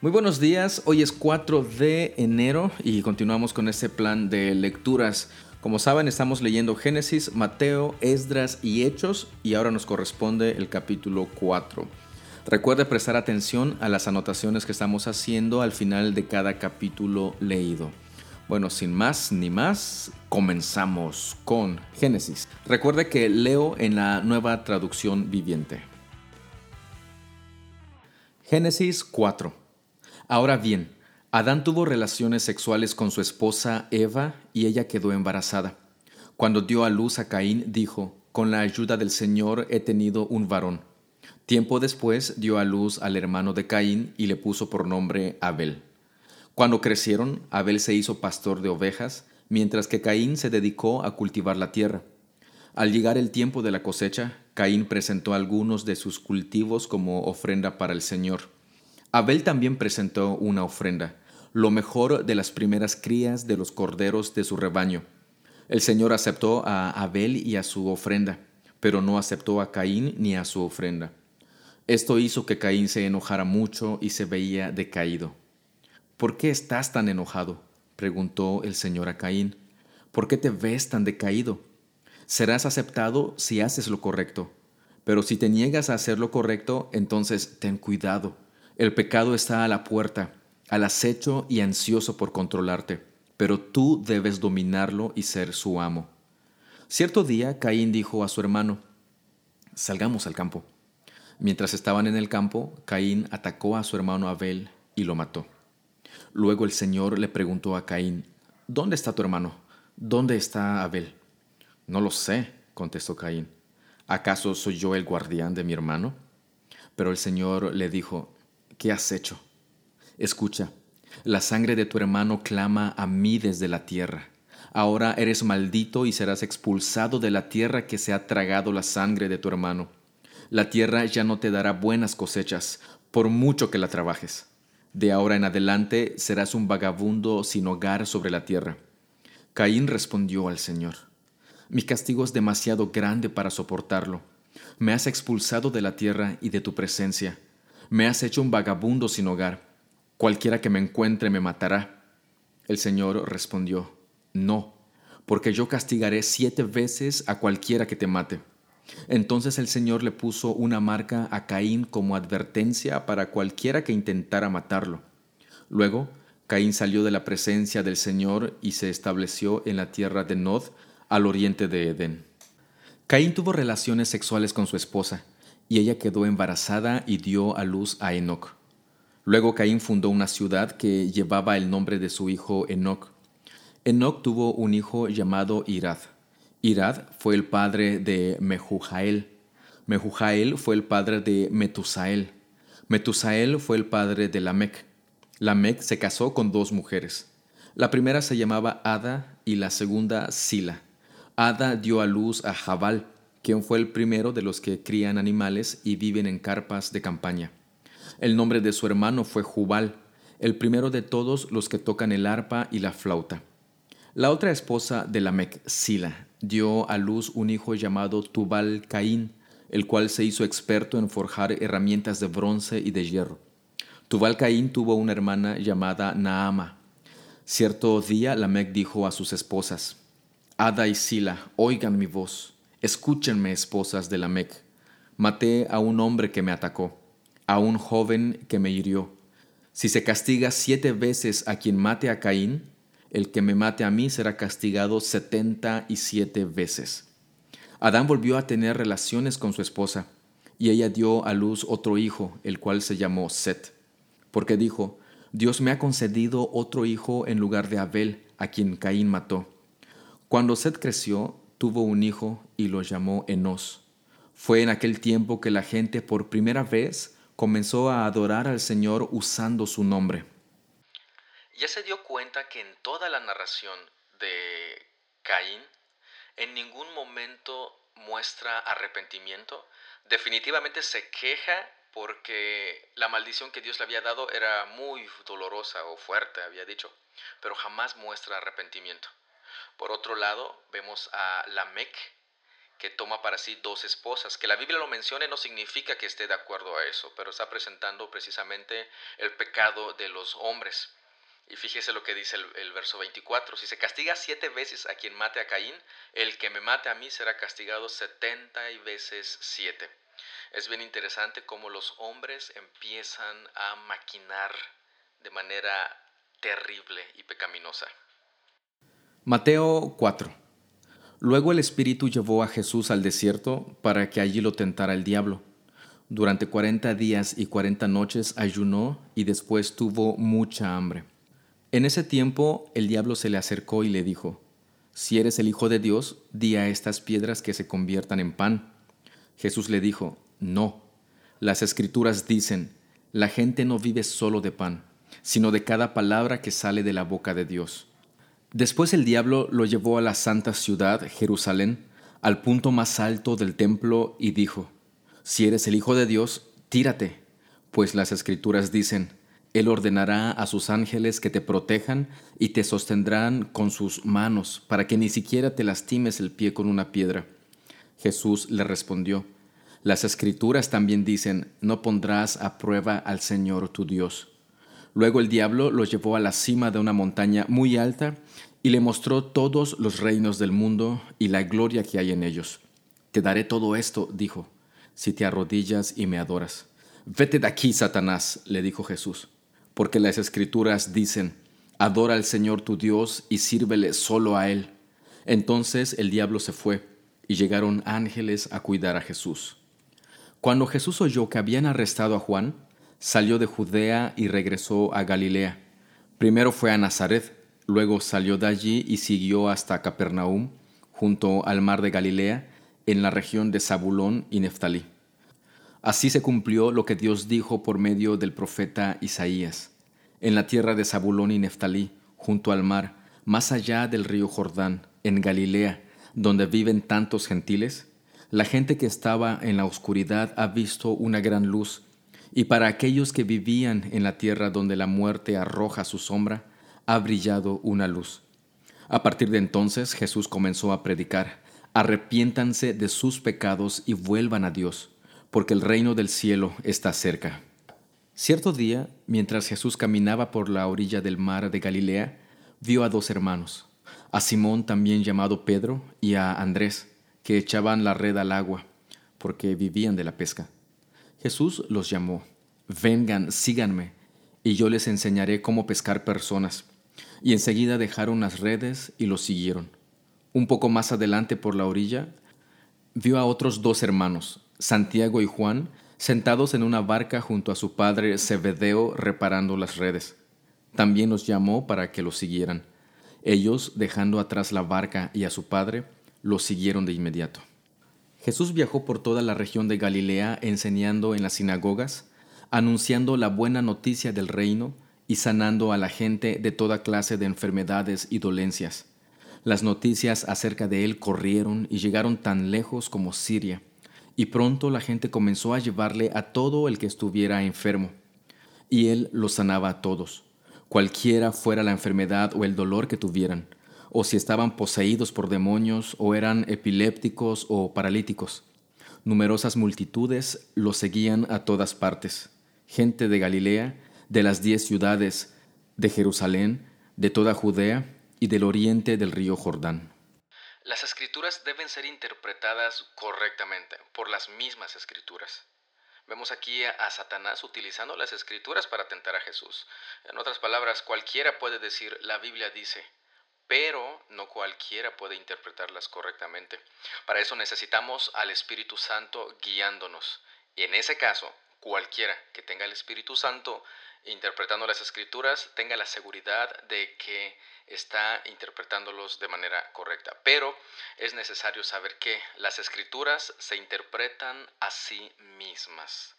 Muy buenos días, hoy es 4 de enero y continuamos con este plan de lecturas. Como saben, estamos leyendo Génesis, Mateo, Esdras y Hechos y ahora nos corresponde el capítulo 4. Recuerde prestar atención a las anotaciones que estamos haciendo al final de cada capítulo leído. Bueno, sin más ni más, comenzamos con Génesis. Recuerde que leo en la nueva traducción viviente. Génesis 4. Ahora bien, Adán tuvo relaciones sexuales con su esposa Eva y ella quedó embarazada. Cuando dio a luz a Caín, dijo, Con la ayuda del Señor he tenido un varón. Tiempo después dio a luz al hermano de Caín y le puso por nombre Abel. Cuando crecieron, Abel se hizo pastor de ovejas, mientras que Caín se dedicó a cultivar la tierra. Al llegar el tiempo de la cosecha, Caín presentó algunos de sus cultivos como ofrenda para el Señor. Abel también presentó una ofrenda, lo mejor de las primeras crías de los corderos de su rebaño. El Señor aceptó a Abel y a su ofrenda, pero no aceptó a Caín ni a su ofrenda. Esto hizo que Caín se enojara mucho y se veía decaído. ¿Por qué estás tan enojado? preguntó el Señor a Caín. ¿Por qué te ves tan decaído? Serás aceptado si haces lo correcto, pero si te niegas a hacer lo correcto, entonces ten cuidado. El pecado está a la puerta, al acecho y ansioso por controlarte, pero tú debes dominarlo y ser su amo. Cierto día Caín dijo a su hermano, Salgamos al campo. Mientras estaban en el campo, Caín atacó a su hermano Abel y lo mató. Luego el Señor le preguntó a Caín, ¿Dónde está tu hermano? ¿Dónde está Abel? No lo sé, contestó Caín. ¿Acaso soy yo el guardián de mi hermano? Pero el Señor le dijo, ¿qué has hecho? Escucha, la sangre de tu hermano clama a mí desde la tierra. Ahora eres maldito y serás expulsado de la tierra que se ha tragado la sangre de tu hermano. La tierra ya no te dará buenas cosechas, por mucho que la trabajes. De ahora en adelante serás un vagabundo sin hogar sobre la tierra. Caín respondió al Señor. Mi castigo es demasiado grande para soportarlo. Me has expulsado de la tierra y de tu presencia. Me has hecho un vagabundo sin hogar. Cualquiera que me encuentre me matará. El Señor respondió, No, porque yo castigaré siete veces a cualquiera que te mate. Entonces el Señor le puso una marca a Caín como advertencia para cualquiera que intentara matarlo. Luego, Caín salió de la presencia del Señor y se estableció en la tierra de Nod, al oriente de Edén. Caín tuvo relaciones sexuales con su esposa, y ella quedó embarazada y dio a luz a Enoc. Luego Caín fundó una ciudad que llevaba el nombre de su hijo Enoc. Enoc tuvo un hijo llamado Irad. Irad fue el padre de Mehujael. Mehujael fue el padre de Metusael. Metusael fue el padre de Lamec. Lamec se casó con dos mujeres. La primera se llamaba Ada y la segunda Sila. Ada dio a luz a Jabal, quien fue el primero de los que crían animales y viven en carpas de campaña. El nombre de su hermano fue Jubal, el primero de todos los que tocan el arpa y la flauta. La otra esposa de Lamec, Sila, dio a luz un hijo llamado Tubal Caín, el cual se hizo experto en forjar herramientas de bronce y de hierro. Tubal Caín tuvo una hermana llamada Naama. Cierto día Lamec dijo a sus esposas, Ada y Sila, oigan mi voz, escúchenme, esposas de Lamec. Maté a un hombre que me atacó, a un joven que me hirió. Si se castiga siete veces a quien mate a Caín, el que me mate a mí será castigado setenta y siete veces. Adán volvió a tener relaciones con su esposa, y ella dio a luz otro hijo, el cual se llamó Set, porque dijo, Dios me ha concedido otro hijo en lugar de Abel, a quien Caín mató. Cuando Seth creció, tuvo un hijo y lo llamó Enos. Fue en aquel tiempo que la gente por primera vez comenzó a adorar al Señor usando su nombre. Ya se dio cuenta que en toda la narración de Caín, en ningún momento muestra arrepentimiento. Definitivamente se queja porque la maldición que Dios le había dado era muy dolorosa o fuerte, había dicho, pero jamás muestra arrepentimiento. Por otro lado, vemos a Lamec, que toma para sí dos esposas. Que la Biblia lo mencione no significa que esté de acuerdo a eso, pero está presentando precisamente el pecado de los hombres. Y fíjese lo que dice el, verso 24. Si se castiga siete veces a quien mate a Caín, el que me mate a mí será castigado setenta veces siete. Es bien interesante cómo los hombres empiezan a maquinar de manera terrible y pecaminosa. Mateo 4. Luego el Espíritu llevó a Jesús al desierto para que allí lo tentara el diablo. Durante cuarenta días y cuarenta noches ayunó y después tuvo mucha hambre. En ese tiempo el diablo se le acercó y le dijo, Si eres el Hijo de Dios, di a estas piedras que se conviertan en pan. Jesús le dijo, No, las escrituras dicen, la gente no vive solo de pan, sino de cada palabra que sale de la boca de Dios. Después el diablo lo llevó a la santa ciudad, Jerusalén, al punto más alto del templo y dijo, Si eres el Hijo de Dios, tírate, pues las escrituras dicen, él ordenará a sus ángeles que te protejan y te sostendrán con sus manos, para que ni siquiera te lastimes el pie con una piedra. Jesús le respondió, Las escrituras también dicen, no pondrás a prueba al Señor tu Dios. Luego el diablo lo llevó a la cima de una montaña muy alta y le mostró todos los reinos del mundo y la gloria que hay en ellos. Te daré todo esto, dijo, si te arrodillas y me adoras. Vete de aquí, Satanás, le dijo Jesús porque las escrituras dicen, adora al Señor tu Dios y sírvele solo a Él. Entonces el diablo se fue y llegaron ángeles a cuidar a Jesús. Cuando Jesús oyó que habían arrestado a Juan, salió de Judea y regresó a Galilea. Primero fue a Nazaret, luego salió de allí y siguió hasta Capernaum, junto al mar de Galilea, en la región de Zabulón y Neftalí. Así se cumplió lo que Dios dijo por medio del profeta Isaías en la tierra de Zabulón y Neftalí, junto al mar, más allá del río Jordán, en Galilea, donde viven tantos gentiles, la gente que estaba en la oscuridad ha visto una gran luz, y para aquellos que vivían en la tierra donde la muerte arroja su sombra, ha brillado una luz. A partir de entonces Jesús comenzó a predicar, arrepiéntanse de sus pecados y vuelvan a Dios, porque el reino del cielo está cerca. Cierto día, mientras Jesús caminaba por la orilla del mar de Galilea, vio a dos hermanos, a Simón también llamado Pedro y a Andrés, que echaban la red al agua, porque vivían de la pesca. Jesús los llamó, vengan, síganme, y yo les enseñaré cómo pescar personas. Y enseguida dejaron las redes y los siguieron. Un poco más adelante por la orilla, vio a otros dos hermanos, Santiago y Juan, sentados en una barca junto a su padre Zebedeo reparando las redes. También los llamó para que lo siguieran. Ellos, dejando atrás la barca y a su padre, lo siguieron de inmediato. Jesús viajó por toda la región de Galilea enseñando en las sinagogas, anunciando la buena noticia del reino y sanando a la gente de toda clase de enfermedades y dolencias. Las noticias acerca de él corrieron y llegaron tan lejos como Siria y pronto la gente comenzó a llevarle a todo el que estuviera enfermo, y él los sanaba a todos, cualquiera fuera la enfermedad o el dolor que tuvieran, o si estaban poseídos por demonios, o eran epilépticos o paralíticos. Numerosas multitudes los seguían a todas partes, gente de Galilea, de las diez ciudades, de Jerusalén, de toda Judea y del oriente del río Jordán. Las escrituras deben ser interpretadas correctamente por las mismas escrituras. Vemos aquí a, Satanás utilizando las escrituras para tentar a Jesús. En otras palabras, cualquiera puede decir, la Biblia dice, pero no cualquiera puede interpretarlas correctamente. Para eso necesitamos al Espíritu Santo guiándonos. Y en ese caso, cualquiera que tenga el Espíritu Santo interpretando las escrituras tenga la seguridad de que está interpretándolos de manera correcta. Pero es necesario saber que las escrituras se interpretan a sí mismas.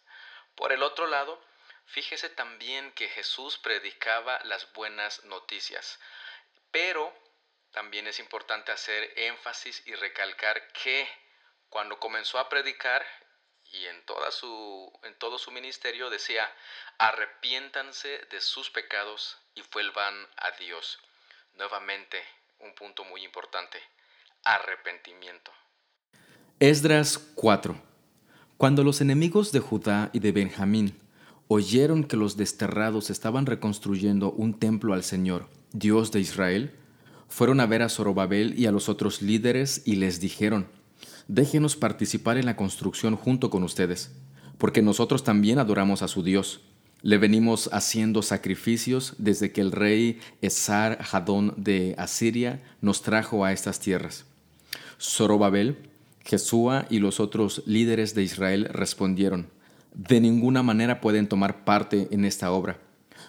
Por el otro lado, fíjese también que Jesús predicaba las buenas noticias, pero también es importante hacer énfasis y recalcar que cuando comenzó a predicar y en, toda su, en todo su ministerio decía, arrepiéntanse de sus pecados y vuelvan a Dios. Nuevamente, un punto muy importante, arrepentimiento. Esdras 4 Cuando los enemigos de Judá y de Benjamín oyeron que los desterrados estaban reconstruyendo un templo al Señor, Dios de Israel, fueron a ver a Zorobabel y a los otros líderes y les dijeron, déjenos participar en la construcción junto con ustedes, porque nosotros también adoramos a su Dios. Le venimos haciendo sacrificios desde que el rey Esar Hadón de Asiria nos trajo a estas tierras. Zorobabel Jesúa y los otros líderes de Israel respondieron, De ninguna manera pueden tomar parte en esta obra.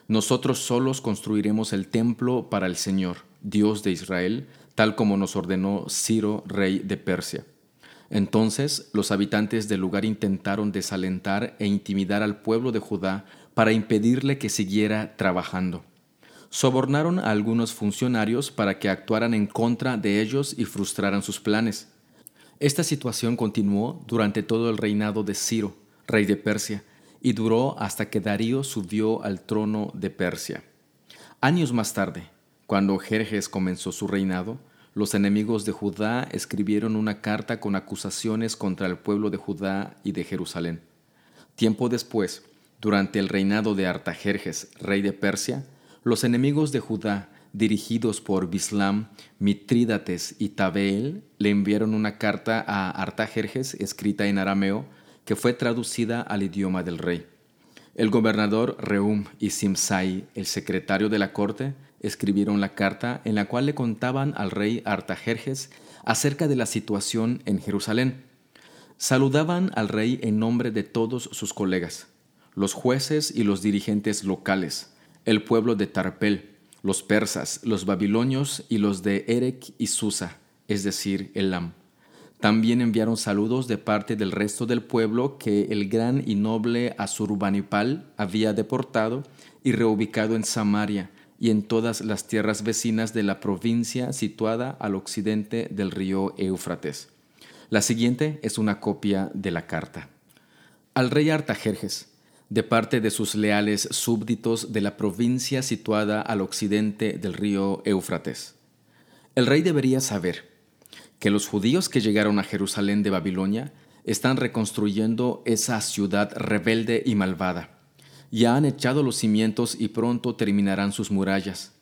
Nosotros solos construiremos el templo para el Señor, Dios de Israel, tal como nos ordenó Ciro, rey de Persia. Entonces los habitantes del lugar intentaron desalentar e intimidar al pueblo de Judá para impedirle que siguiera trabajando. Sobornaron a algunos funcionarios para que actuaran en contra de ellos y frustraran sus planes. Esta situación continuó durante todo el reinado de Ciro, rey de Persia, y duró hasta que Darío subió al trono de Persia. Años más tarde, cuando Jerjes comenzó su reinado, los enemigos de Judá escribieron una carta con acusaciones contra el pueblo de Judá y de Jerusalén. Tiempo después, durante el reinado de Artajerjes, rey de Persia, los enemigos de Judá dirigidos por Bislam, Mitrídates y Tabeel, le enviaron una carta a Artajerjes escrita en arameo que fue traducida al idioma del rey. El gobernador Reum y Simsai, el secretario de la corte, escribieron la carta en la cual le contaban al rey Artajerjes acerca de la situación en Jerusalén. Saludaban al rey en nombre de todos sus colegas, los jueces y los dirigentes locales, el pueblo de Tarpel, los persas, los babilonios y los de Erech y Susa, es decir, Elam. También enviaron saludos de parte del resto del pueblo que el gran y noble Asurbanipal había deportado y reubicado en Samaria y en todas las tierras vecinas de la provincia situada al occidente del río Éufrates. La siguiente es una copia de la carta. Al rey Artajerjes, de parte de sus leales súbditos de la provincia situada al occidente del río Éufrates. El rey debería saber que los judíos que llegaron a Jerusalén de Babilonia están reconstruyendo esa ciudad rebelde y malvada. Ya han echado los cimientos y pronto terminarán sus murallas.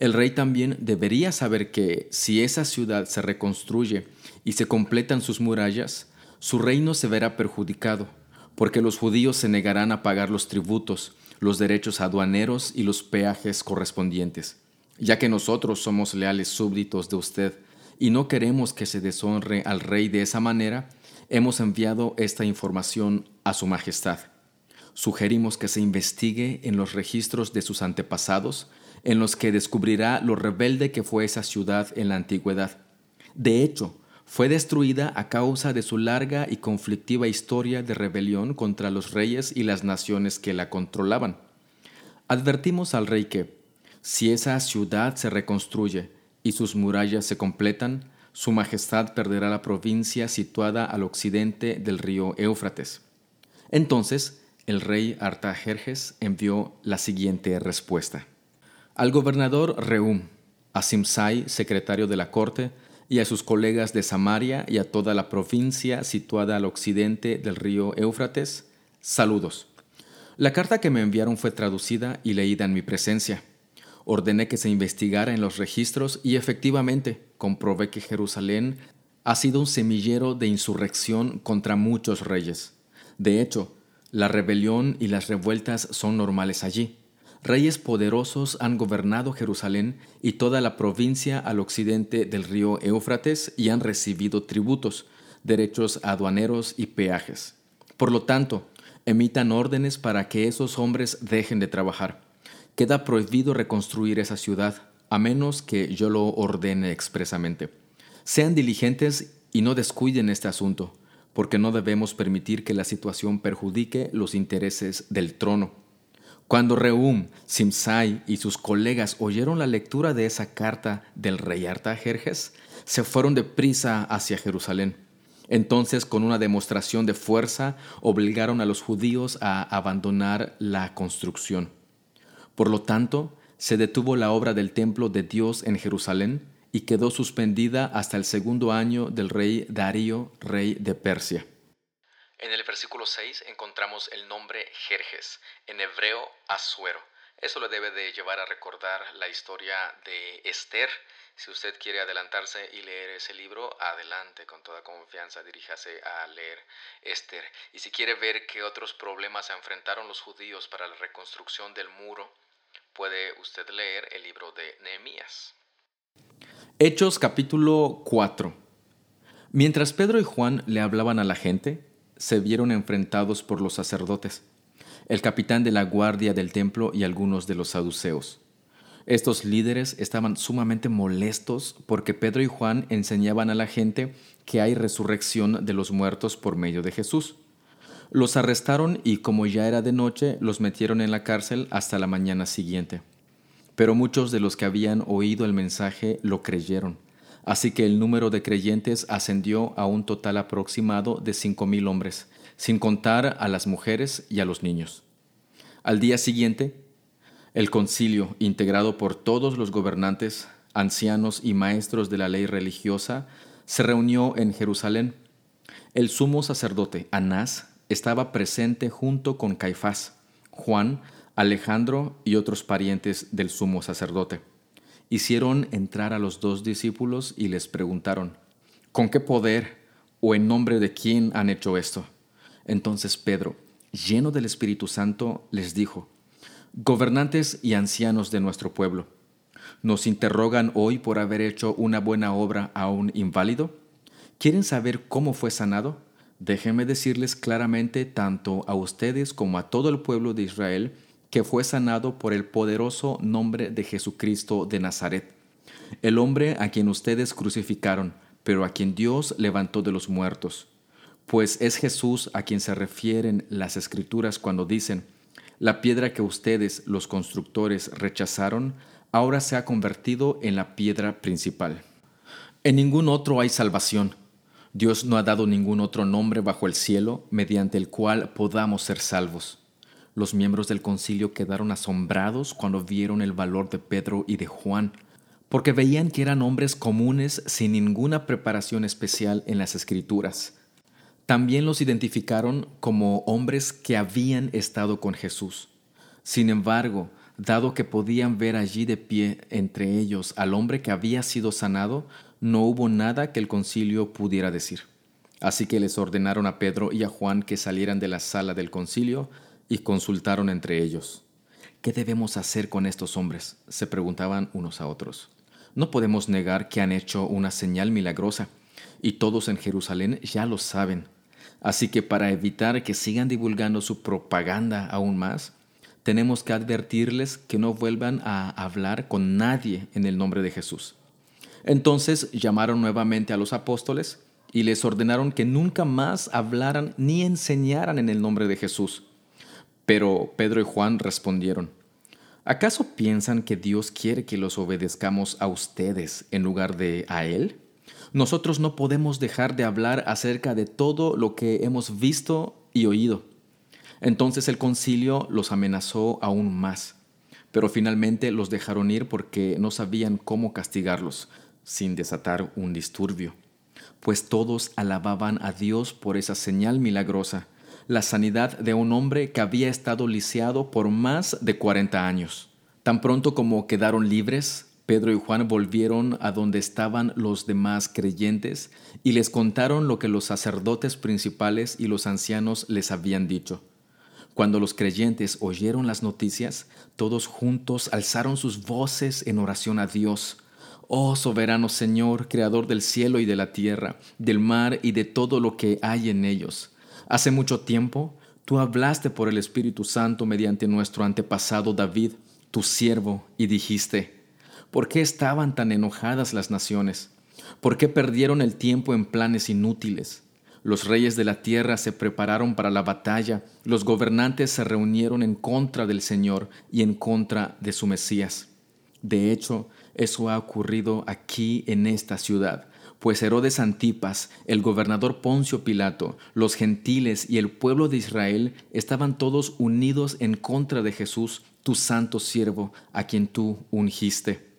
El rey también debería saber que si esa ciudad se reconstruye y se completan sus murallas, su reino se verá perjudicado porque los judíos se negarán a pagar los tributos, los derechos aduaneros y los peajes correspondientes. Ya que nosotros somos leales súbditos de usted y no queremos que se deshonre al rey de esa manera, hemos enviado esta información a su majestad. Sugerimos que se investigue en los registros de sus antepasados, en los que descubrirá lo rebelde que fue esa ciudad en la antigüedad. De hecho, fue destruida a causa de su larga y conflictiva historia de rebelión contra los reyes y las naciones que la controlaban. Advertimos al rey que, si esa ciudad se reconstruye y sus murallas se completan, su Majestad perderá la provincia situada al occidente del río Éufrates. Entonces, el rey Artajerjes envió la siguiente respuesta. Al gobernador Reum, a Simsai, secretario de la corte, y a sus colegas de Samaria y a toda la provincia situada al occidente del río Éufrates, saludos. La carta que me enviaron fue traducida y leída en mi presencia. Ordené que se investigara en los registros y efectivamente comprobé que Jerusalén ha sido un semillero de insurrección contra muchos reyes. De hecho, la rebelión y las revueltas son normales allí. Reyes poderosos han gobernado Jerusalén y toda la provincia al occidente del río Éufrates y han recibido tributos, derechos aduaneros y peajes. Por lo tanto, emitan órdenes para que esos hombres dejen de trabajar. Queda prohibido reconstruir esa ciudad, a menos que yo lo ordene expresamente. Sean diligentes y no descuiden este asunto, porque no debemos permitir que la situación perjudique los intereses del trono. Cuando Reum, Simsai y sus colegas oyeron la lectura de esa carta del rey Artajerjes, se fueron deprisa hacia Jerusalén. Entonces, con una demostración de fuerza, obligaron a los judíos a abandonar la construcción. Por lo tanto, se detuvo la obra del templo de Dios en Jerusalén y quedó suspendida hasta el segundo año del rey Darío, rey de Persia. En el versículo 6 encontramos el nombre Jerjes, en hebreo Asuero. Eso le debe de llevar a recordar la historia de Esther. Si usted quiere adelantarse y leer ese libro, adelante con toda confianza, diríjase a leer Esther. Y si quiere ver qué otros problemas se enfrentaron los judíos para la reconstrucción del muro, puede usted leer el libro de Nehemías. Hechos capítulo 4 Mientras Pedro y Juan le hablaban a la gente, se vieron enfrentados por los sacerdotes el capitán de la guardia del templo y algunos de los saduceos. Estos líderes estaban sumamente molestos porque Pedro y Juan enseñaban a la gente que hay resurrección de los muertos por medio de Jesús. Los arrestaron y como ya era de noche, los metieron en la cárcel hasta la mañana siguiente. Pero muchos de los que habían oído el mensaje lo creyeron, así que el número de creyentes ascendió a un total aproximado de cinco mil hombres, sin contar a las mujeres y a los niños. Al día siguiente, el concilio, integrado por todos los gobernantes, ancianos y maestros de la ley religiosa, se reunió en Jerusalén. El sumo sacerdote Anás estaba presente junto con Caifás, Juan, Alejandro y otros parientes del sumo sacerdote. Hicieron entrar a los dos discípulos y les preguntaron, ¿con qué poder o en nombre de quién han hecho esto? Entonces Pedro, lleno del Espíritu Santo, les dijo, Gobernantes y ancianos de nuestro pueblo, ¿nos interrogan hoy por haber hecho una buena obra a un inválido? ¿Quieren saber cómo fue sanado? Déjenme decirles claramente tanto a ustedes como a todo el pueblo de Israel que fue sanado por el poderoso nombre de Jesucristo de Nazaret, el hombre a quien ustedes crucificaron, pero a quien Dios levantó de los muertos pues es Jesús a quien se refieren las escrituras cuando dicen, la piedra que ustedes, los constructores, rechazaron, ahora se ha convertido en la piedra principal. En ningún otro hay salvación. Dios no ha dado ningún otro nombre bajo el cielo mediante el cual podamos ser salvos. Los miembros del concilio quedaron asombrados cuando vieron el valor de Pedro y de Juan, porque veían que eran hombres comunes sin ninguna preparación especial en las escrituras también los identificaron como hombres que habían estado con Jesús. Sin embargo, dado que podían ver allí de pie entre ellos al hombre que había sido sanado, no hubo nada que el concilio pudiera decir. Así que les ordenaron a Pedro y a Juan que salieran de la sala del concilio y consultaron entre ellos. ¿Qué debemos hacer con estos hombres? se preguntaban unos a otros. No podemos negar que han hecho una señal milagrosa y todos en Jerusalén ya lo saben. Así que para evitar que sigan divulgando su propaganda aún más, tenemos que advertirles que no vuelvan a hablar con nadie en el nombre de Jesús. Entonces llamaron nuevamente a los apóstoles y les ordenaron que nunca más hablaran ni enseñaran en el nombre de Jesús. Pero Pedro y Juan respondieron, ¿acaso piensan que Dios quiere que los obedezcamos a ustedes en lugar de a Él? nosotros no podemos dejar de hablar acerca de todo lo que hemos visto y oído. Entonces el concilio los amenazó aún más, pero finalmente los dejaron ir porque no sabían cómo castigarlos sin desatar un disturbio, pues todos alababan a Dios por esa señal milagrosa, la sanidad de un hombre que había estado lisiado por más de 40 años. Tan pronto como quedaron libres, Pedro y Juan volvieron a donde estaban los demás creyentes y les contaron lo que los sacerdotes principales y los ancianos les habían dicho. Cuando los creyentes oyeron las noticias, todos juntos alzaron sus voces en oración a Dios. Oh soberano Señor, Creador del cielo y de la tierra, del mar y de todo lo que hay en ellos. Hace mucho tiempo, tú hablaste por el Espíritu Santo mediante nuestro antepasado David, tu siervo, y dijiste, ¿Por qué estaban tan enojadas las naciones? ¿Por qué perdieron el tiempo en planes inútiles? Los reyes de la tierra se prepararon para la batalla, los gobernantes se reunieron en contra del Señor y en contra de su Mesías. De hecho, eso ha ocurrido aquí en esta ciudad, pues Herodes Antipas, el gobernador Poncio Pilato, los gentiles y el pueblo de Israel estaban todos unidos en contra de Jesús, tu santo siervo, a quien tú ungiste.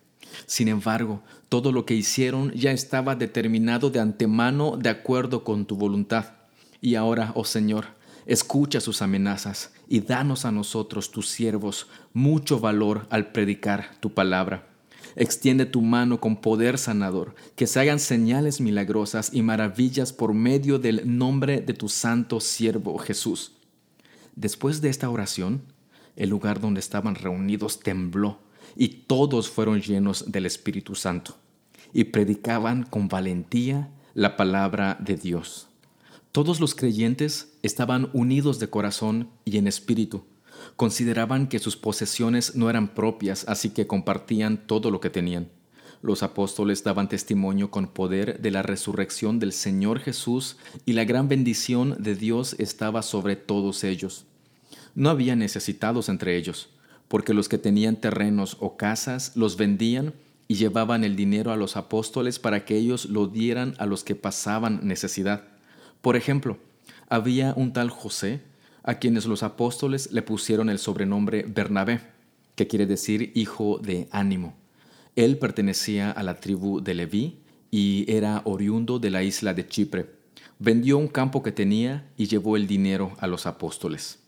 Sin embargo, todo lo que hicieron ya estaba determinado de antemano de acuerdo con tu voluntad. Y ahora, oh Señor, escucha sus amenazas y danos a nosotros, tus siervos, mucho valor al predicar tu palabra. Extiende tu mano con poder sanador, que se hagan señales milagrosas y maravillas por medio del nombre de tu santo siervo Jesús. Después de esta oración, el lugar donde estaban reunidos tembló y todos fueron llenos del Espíritu Santo y predicaban con valentía la palabra de Dios. Todos los creyentes estaban unidos de corazón y en espíritu. Consideraban que sus posesiones no eran propias, así que compartían todo lo que tenían. Los apóstoles daban testimonio con poder de la resurrección del Señor Jesús y la gran bendición de Dios estaba sobre todos ellos. No había necesitados entre ellos, porque los que tenían terrenos o casas los vendían y llevaban el dinero a los apóstoles para que ellos lo dieran a los que pasaban necesidad. Por ejemplo, había un tal José, a quienes los apóstoles le pusieron el sobrenombre Bernabé, que quiere decir hijo de ánimo. Él pertenecía a la tribu de Leví y era oriundo de la isla de Chipre. Vendió un campo que tenía y llevó el dinero a los apóstoles.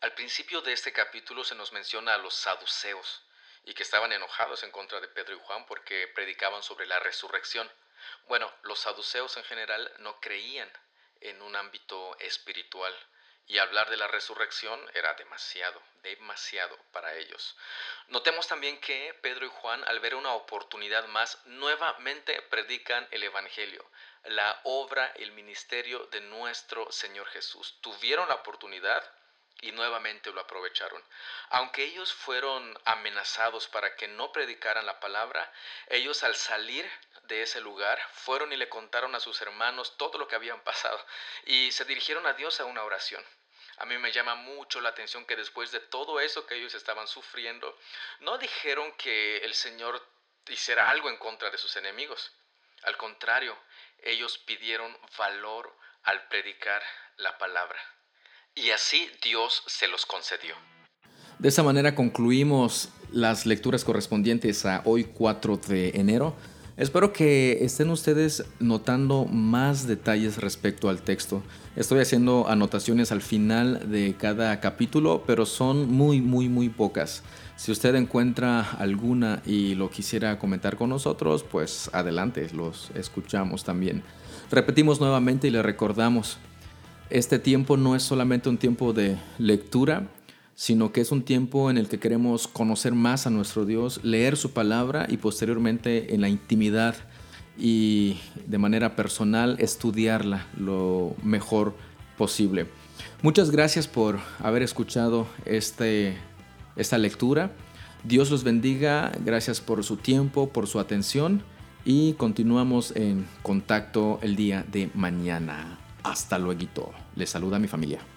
Al principio de este capítulo se nos menciona a los saduceos y que estaban enojados en contra de Pedro y Juan porque predicaban sobre la resurrección. Bueno, los saduceos en general no creían en un ámbito espiritual y hablar de la resurrección era demasiado, demasiado para ellos. Notemos también que Pedro y Juan, al ver una oportunidad más, nuevamente predican el Evangelio, la obra, el ministerio de nuestro Señor Jesús. Tuvieron la oportunidad y nuevamente lo aprovecharon. Aunque ellos fueron amenazados para que no predicaran la palabra, ellos al salir de ese lugar fueron y le contaron a sus hermanos todo lo que habían pasado y se dirigieron a Dios a una oración. A mí me llama mucho la atención que después de todo eso que ellos estaban sufriendo, no dijeron que el Señor hiciera algo en contra de sus enemigos. Al contrario, ellos pidieron valor al predicar la palabra. Y así Dios se los concedió. De esa manera concluimos las lecturas correspondientes a hoy 4 de enero. Espero que estén ustedes notando más detalles respecto al texto. Estoy haciendo anotaciones al final de cada capítulo, pero son muy, muy, muy pocas. Si usted encuentra alguna y lo quisiera comentar con nosotros, pues adelante, los escuchamos también. Repetimos nuevamente y le recordamos, este tiempo no es solamente un tiempo de lectura, sino que es un tiempo en el que queremos conocer más a nuestro Dios, leer su palabra y posteriormente en la intimidad y de manera personal estudiarla lo mejor posible. Muchas gracias por haber escuchado este, esta lectura. Dios los bendiga, gracias por su tiempo, por su atención y continuamos en contacto el día de mañana. Hasta luego. Les saluda mi familia.